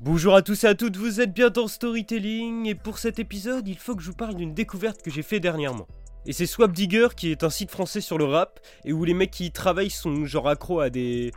Bonjour à tous et à toutes, vous êtes bien dans Storytelling et pour cet épisode, il faut que je vous parle d'une découverte que j'ai fait dernièrement. Et c'est Swap Digger qui est un site français sur le rap et où les mecs qui y travaillent sont genre accros à des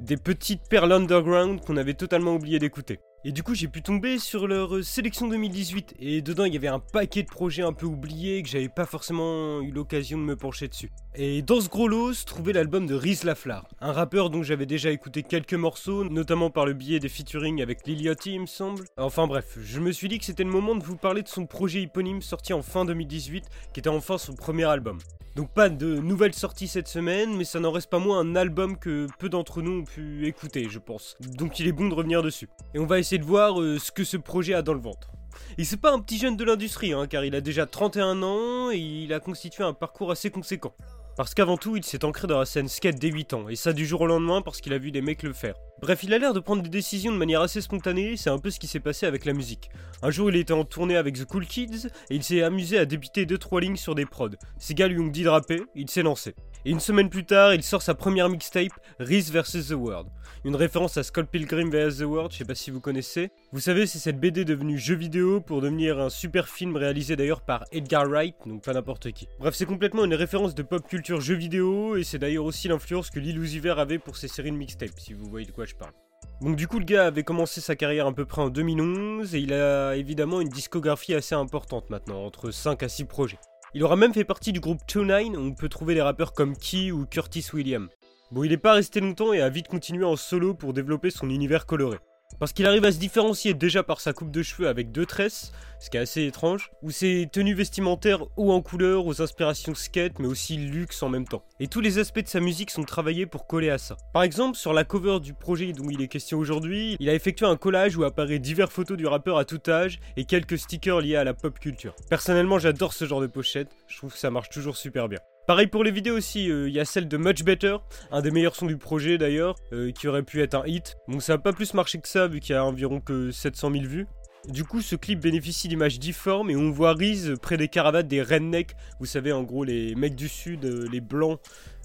des petites perles underground qu'on avait totalement oublié d'écouter. Et du coup, j'ai pu tomber sur leur euh, sélection 2018. Et dedans, il y avait un paquet de projets un peu oubliés que j'avais pas forcément eu l'occasion de me pencher dessus. Et dans ce gros lot se trouvait l'album de Riz Laflar, un rappeur dont j'avais déjà écouté quelques morceaux, notamment par le biais des featuring avec Liliotti, il me semble. Enfin bref, je me suis dit que c'était le moment de vous parler de son projet éponyme sorti en fin 2018, qui était enfin son premier album. Donc pas de nouvelles sorties cette semaine, mais ça n'en reste pas moins un album que peu d'entre nous ont pu écouter, je pense. Donc il est bon de revenir dessus. Et on va essayer de voir euh, ce que ce projet a dans le ventre. Et c'est pas un petit jeune de l'industrie, hein, car il a déjà 31 ans et il a constitué un parcours assez conséquent. Parce qu'avant tout, il s'est ancré dans la scène skate dès 8 ans, et ça du jour au lendemain parce qu'il a vu des mecs le faire. Bref, il a l'air de prendre des décisions de manière assez spontanée, c'est un peu ce qui s'est passé avec la musique. Un jour, il était en tournée avec The Cool Kids, et il s'est amusé à débiter 2-3 lignes sur des prods. Ces gars lui ont dit de rapper, il s'est lancé. Et une semaine plus tard, il sort sa première mixtape, Reese vs. The World. Une référence à Scott Pilgrim vs. The World, je sais pas si vous connaissez. Vous savez, c'est cette BD devenue jeu vidéo pour devenir un super film réalisé d'ailleurs par Edgar Wright, donc pas n'importe qui. Bref, c'est complètement une référence de pop culture jeu vidéo, et c'est d'ailleurs aussi l'influence que Lil Uzi avait pour ses séries de mixtapes, si vous voyez de quoi je parle. Donc du coup le gars avait commencé sa carrière à peu près en 2011 et il a évidemment une discographie assez importante maintenant, entre 5 à 6 projets. Il aura même fait partie du groupe 2-9 où on peut trouver des rappeurs comme Key ou Curtis Williams. Bon il n'est pas resté longtemps et a vite continué en solo pour développer son univers coloré. Parce qu'il arrive à se différencier déjà par sa coupe de cheveux avec deux tresses, ce qui est assez étrange, ou ses tenues vestimentaires haut en couleur, aux inspirations skate, mais aussi luxe en même temps. Et tous les aspects de sa musique sont travaillés pour coller à ça. Par exemple, sur la cover du projet dont il est question aujourd'hui, il a effectué un collage où apparaît diverses photos du rappeur à tout âge et quelques stickers liés à la pop culture. Personnellement, j'adore ce genre de pochette, je trouve que ça marche toujours super bien. Pareil pour les vidéos aussi, euh, il y a celle de Much Better, un des meilleurs sons du projet d'ailleurs, euh, qui aurait pu être un hit. Bon, ça a pas plus marché que ça vu qu'il y a environ que 700 000 vues. Du coup, ce clip bénéficie d'images difformes et on voit Reese près des caravanes des rednecks, vous savez en gros les mecs du sud, euh, les blancs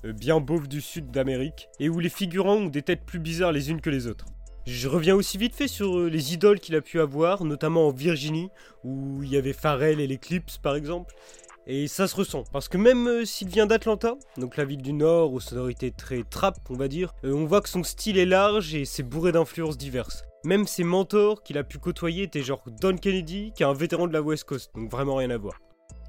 bien beaufs du sud d'Amérique, et où les figurants ont des têtes plus bizarres les unes que les autres. Je reviens aussi vite fait sur les idoles qu'il a pu avoir, notamment en Virginie, où il y avait Pharrell et les Clips par exemple, et ça se ressent, parce que même euh, s'il vient d'Atlanta, donc la ville du Nord aux sonorités très trap, on va dire, euh, on voit que son style est large et c'est bourré d'influences diverses. Même ses mentors qu'il a pu côtoyer étaient genre Don Kennedy, qui est un vétéran de la West Coast, donc vraiment rien à voir.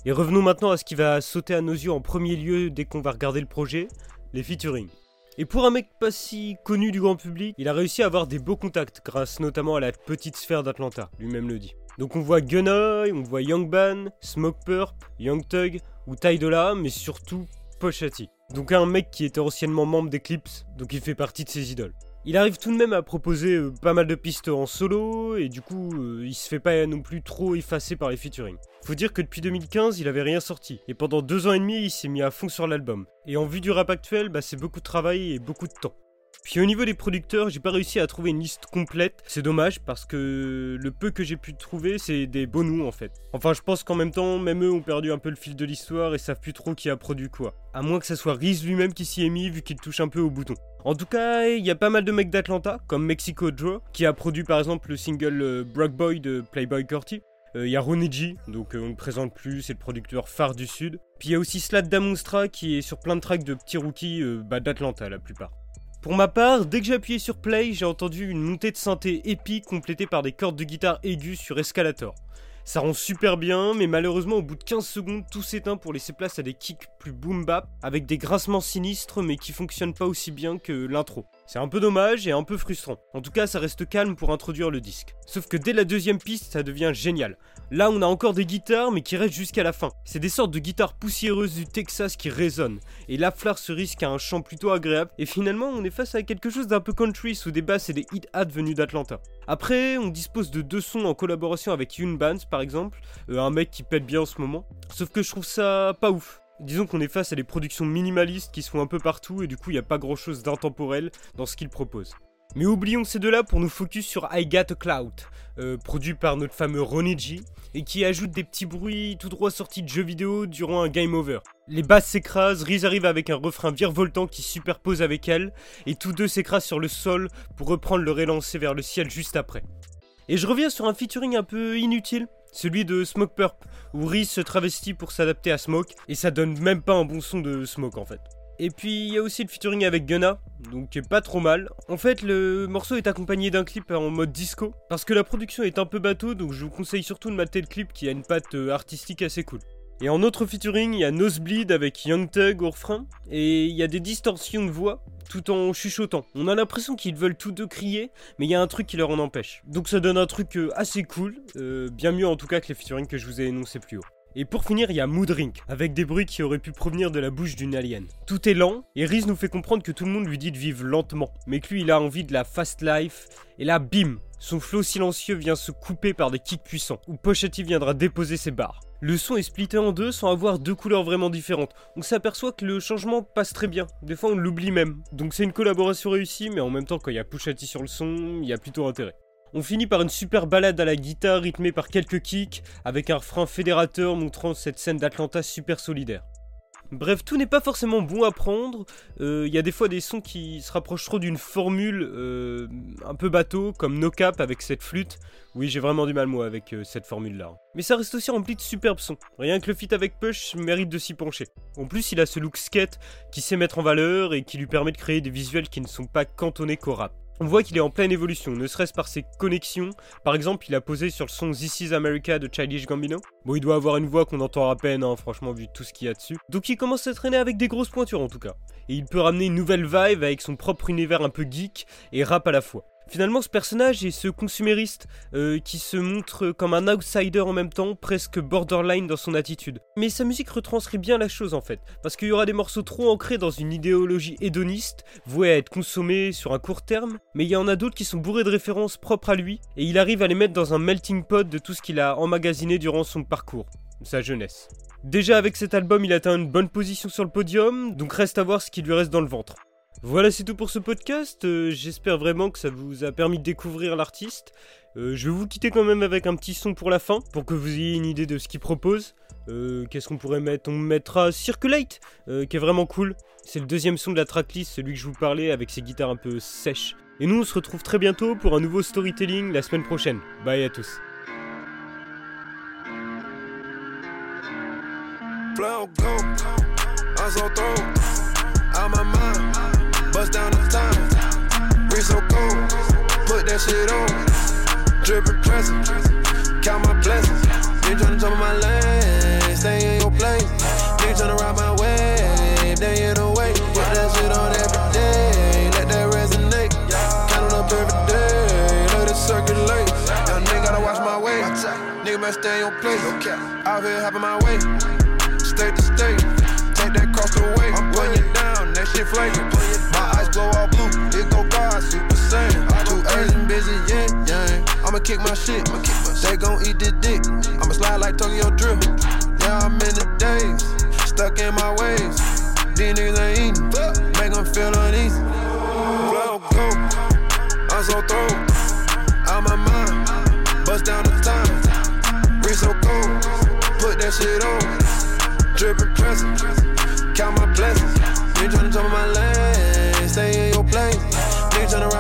Et revenons maintenant à ce qui va sauter à nos yeux en premier lieu dès qu'on va regarder le projet, les featuring. Et pour un mec pas si connu du grand public, il a réussi à avoir des beaux contacts grâce notamment à la petite sphère d'Atlanta, lui-même le dit. Donc on voit Gunnoy, on voit Young Ban, Smoke Purp, Young Thug ou Ty mais surtout Pochati. Donc un mec qui était anciennement membre d'Eclipse, donc il fait partie de ses idoles. Il arrive tout de même à proposer euh, pas mal de pistes en solo et du coup euh, il se fait pas non plus trop effacer par les featuring. Faut dire que depuis 2015 il avait rien sorti et pendant deux ans et demi il s'est mis à fond sur l'album. Et en vue du rap actuel bah, c'est beaucoup de travail et beaucoup de temps. Puis au niveau des producteurs, j'ai pas réussi à trouver une liste complète. C'est dommage parce que le peu que j'ai pu trouver, c'est des noms en fait. Enfin, je pense qu'en même temps, même eux ont perdu un peu le fil de l'histoire et savent plus trop qui a produit quoi. À moins que ça soit Reese lui-même qui s'y est mis vu qu'il touche un peu au bouton. En tout cas, il y a pas mal de mecs d'Atlanta, comme Mexico Joe, qui a produit par exemple le single euh, Brock Boy de Playboy Corty. Euh, il y a Ronnie donc euh, on ne présente plus, c'est le producteur phare du sud. Puis il y a aussi Slat Damonstra qui est sur plein de tracks de petits rookies bah, d'Atlanta la plupart. Pour ma part, dès que j'ai appuyé sur play, j'ai entendu une montée de synthé épique complétée par des cordes de guitare aiguës sur Escalator. Ça rend super bien, mais malheureusement au bout de 15 secondes, tout s'éteint pour laisser place à des kicks plus boom bap, avec des grincements sinistres mais qui fonctionnent pas aussi bien que l'intro. C'est un peu dommage et un peu frustrant. En tout cas, ça reste calme pour introduire le disque. Sauf que dès la deuxième piste, ça devient génial. Là, on a encore des guitares, mais qui restent jusqu'à la fin. C'est des sortes de guitares poussiéreuses du Texas qui résonnent. Et la fleur se risque à un chant plutôt agréable. Et finalement, on est face à quelque chose d'un peu country sous des basses et des hit hats venus d'Atlanta. Après, on dispose de deux sons en collaboration avec Yoon Bands, par exemple, euh, un mec qui pète bien en ce moment. Sauf que je trouve ça pas ouf. Disons qu'on est face à des productions minimalistes qui sont un peu partout et du coup il n'y a pas grand chose d'intemporel dans ce qu'ils proposent. Mais oublions ces deux-là pour nous focus sur I Got a Cloud, euh, produit par notre fameux Ronnie G, et qui ajoute des petits bruits tout droit sortis de jeux vidéo durant un game over. Les basses s'écrasent, Riz arrive avec un refrain virevoltant qui superpose avec elle, et tous deux s'écrasent sur le sol pour reprendre leur élancé vers le ciel juste après. Et je reviens sur un featuring un peu inutile, celui de Smoke Purp, où Reese se travestit pour s'adapter à Smoke, et ça donne même pas un bon son de Smoke en fait. Et puis il y a aussi le featuring avec Gunna, donc pas trop mal. En fait, le morceau est accompagné d'un clip en mode disco, parce que la production est un peu bateau, donc je vous conseille surtout de mater le clip qui a une patte euh, artistique assez cool. Et en autre featuring, il y a Nosebleed avec Young Thug au refrain, et il y a des distorsions de voix tout en chuchotant. On a l'impression qu'ils veulent tous deux crier, mais il y a un truc qui leur en empêche. Donc ça donne un truc euh, assez cool, euh, bien mieux en tout cas que les featuring que je vous ai énoncés plus haut. Et pour finir, il y a Moodrink, avec des bruits qui auraient pu provenir de la bouche d'une alien. Tout est lent, et Riz nous fait comprendre que tout le monde lui dit de vivre lentement, mais que lui il a envie de la fast life, et là bim son flot silencieux vient se couper par des kicks puissants, où Pochetti viendra déposer ses barres. Le son est splitté en deux sans avoir deux couleurs vraiment différentes. On s'aperçoit que le changement passe très bien. Des fois on l'oublie même. Donc c'est une collaboration réussie, mais en même temps quand il y a Pochetti sur le son, il y a plutôt intérêt. On finit par une super balade à la guitare rythmée par quelques kicks, avec un refrain fédérateur montrant cette scène d'Atlanta super solidaire. Bref, tout n'est pas forcément bon à prendre. Il euh, y a des fois des sons qui se rapprochent trop d'une formule euh, un peu bateau, comme No Cap avec cette flûte. Oui, j'ai vraiment du mal moi avec euh, cette formule-là. Mais ça reste aussi rempli de superbes sons. Rien que le feat avec Push mérite de s'y pencher. En plus, il a ce look skate qui sait mettre en valeur et qui lui permet de créer des visuels qui ne sont pas cantonnés qu'au rap. On voit qu'il est en pleine évolution, ne serait-ce par ses connexions. Par exemple, il a posé sur le son This is America de Childish Gambino. Bon, il doit avoir une voix qu'on entend à peine, hein, franchement, vu tout ce qu'il y a dessus. Donc il commence à traîner avec des grosses pointures en tout cas. Et il peut ramener une nouvelle vibe avec son propre univers un peu geek et rap à la fois. Finalement, ce personnage est ce consumériste euh, qui se montre comme un outsider en même temps, presque borderline dans son attitude. Mais sa musique retranscrit bien la chose en fait, parce qu'il y aura des morceaux trop ancrés dans une idéologie hédoniste, voués à être consommés sur un court terme, mais il y en a d'autres qui sont bourrés de références propres à lui, et il arrive à les mettre dans un melting pot de tout ce qu'il a emmagasiné durant son parcours, sa jeunesse. Déjà avec cet album, il atteint une bonne position sur le podium, donc reste à voir ce qui lui reste dans le ventre. Voilà, c'est tout pour ce podcast. Euh, j'espère vraiment que ça vous a permis de découvrir l'artiste. Euh, je vais vous quitter quand même avec un petit son pour la fin, pour que vous ayez une idée de ce qu'il propose. Euh, qu'est-ce qu'on pourrait mettre? On mettra Circulate, qui est vraiment cool. C'est le deuxième son de la tracklist, celui que je vous parlais, avec ses guitares un peu sèches. Et nous, on se retrouve très bientôt pour un nouveau storytelling la semaine prochaine. Bye à tous. Bust down the time. Wrist so cold. Put that shit on. Drippin' present. Count my blessings. You tryna jump in my lane. Stay in your place. You tryna ride my wave. They in the way. Put that shit on every day. Let that resonate. Count up every day. Let it circulate. Young nigga gotta watch my way. Nigga better stay in your place. Out here having my way. State to state. Take that cross away. When you down, that shit flagrant. Kick my shit. They gon' eat the dick. I'ma slide like Tokyo Drift. Yeah, I'm in the days. Stuck in my ways. These niggas ain't eating. Make them feel uneasy. Flow go. I'm so throw. Out my mind. Bust down the time. Wrist so cold. Put that shit on. Drippin' present. Count my blessings. You tryna jump on my lane. Stay in your place. Nigga tryna